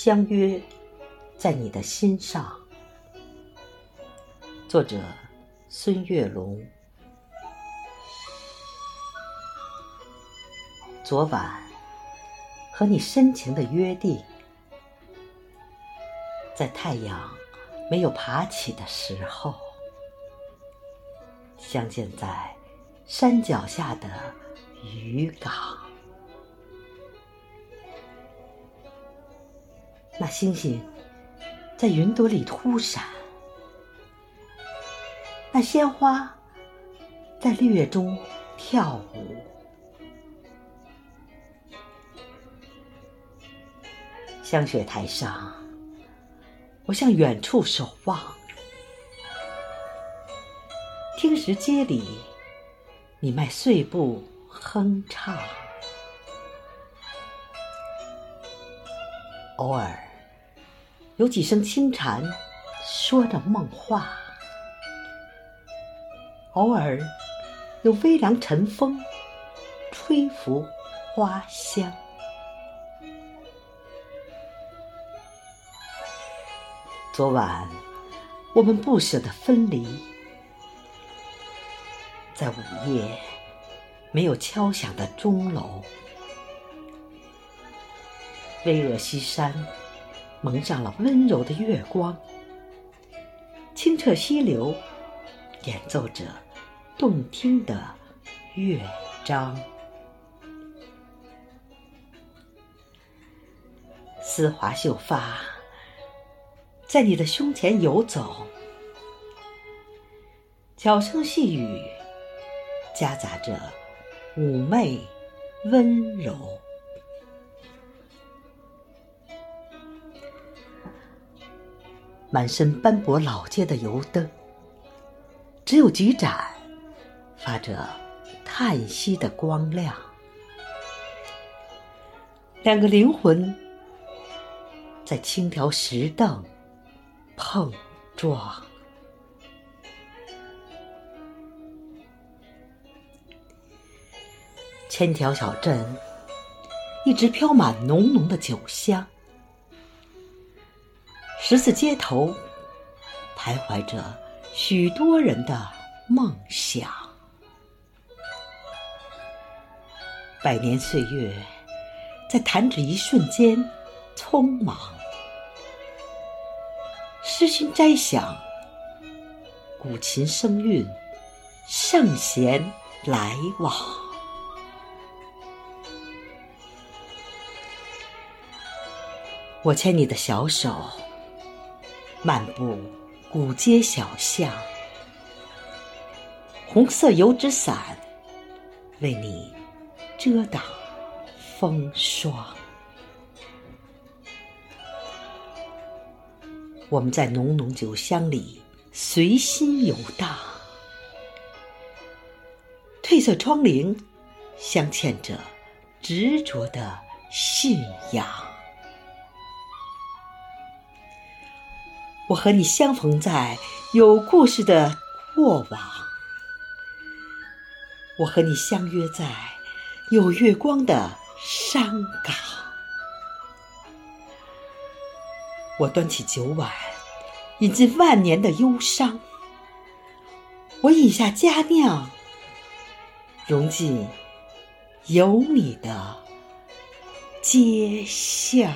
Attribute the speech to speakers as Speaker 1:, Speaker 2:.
Speaker 1: 相约在你的心上。作者：孙月龙。昨晚和你深情的约定，在太阳没有爬起的时候，相见在山脚下的渔港。那星星在云朵里突闪，那鲜花在绿叶中跳舞。香雪台上，我向远处守望；听石阶里，你迈碎步哼唱。偶尔有几声轻蝉说着梦话，偶尔有微凉晨风吹拂花香。昨晚，我们不舍得分离，在午夜没有敲响的钟楼，巍峨西山蒙上了温柔的月光，清澈溪流演奏着动听的乐章，丝滑秀发。在你的胸前游走，悄声细语夹杂着妩媚温柔。满身斑驳老街的油灯，只有几盏发着叹息的光亮。两个灵魂在轻条石凳。碰撞，千条小镇一直飘满浓浓的酒香，十字街头徘徊着许多人的梦想，百年岁月在弹指一瞬间匆忙。诗心斋想，古琴声韵，圣贤来往。我牵你的小手，漫步古街小巷，红色油纸伞为你遮挡风霜。我们在浓浓酒香里随心游荡，褪色窗棂镶嵌着执着的信仰。我和你相逢在有故事的过往，我和你相约在有月光的山岗。我端起酒碗，饮尽万年的忧伤；我饮下佳酿，融进有你的街巷。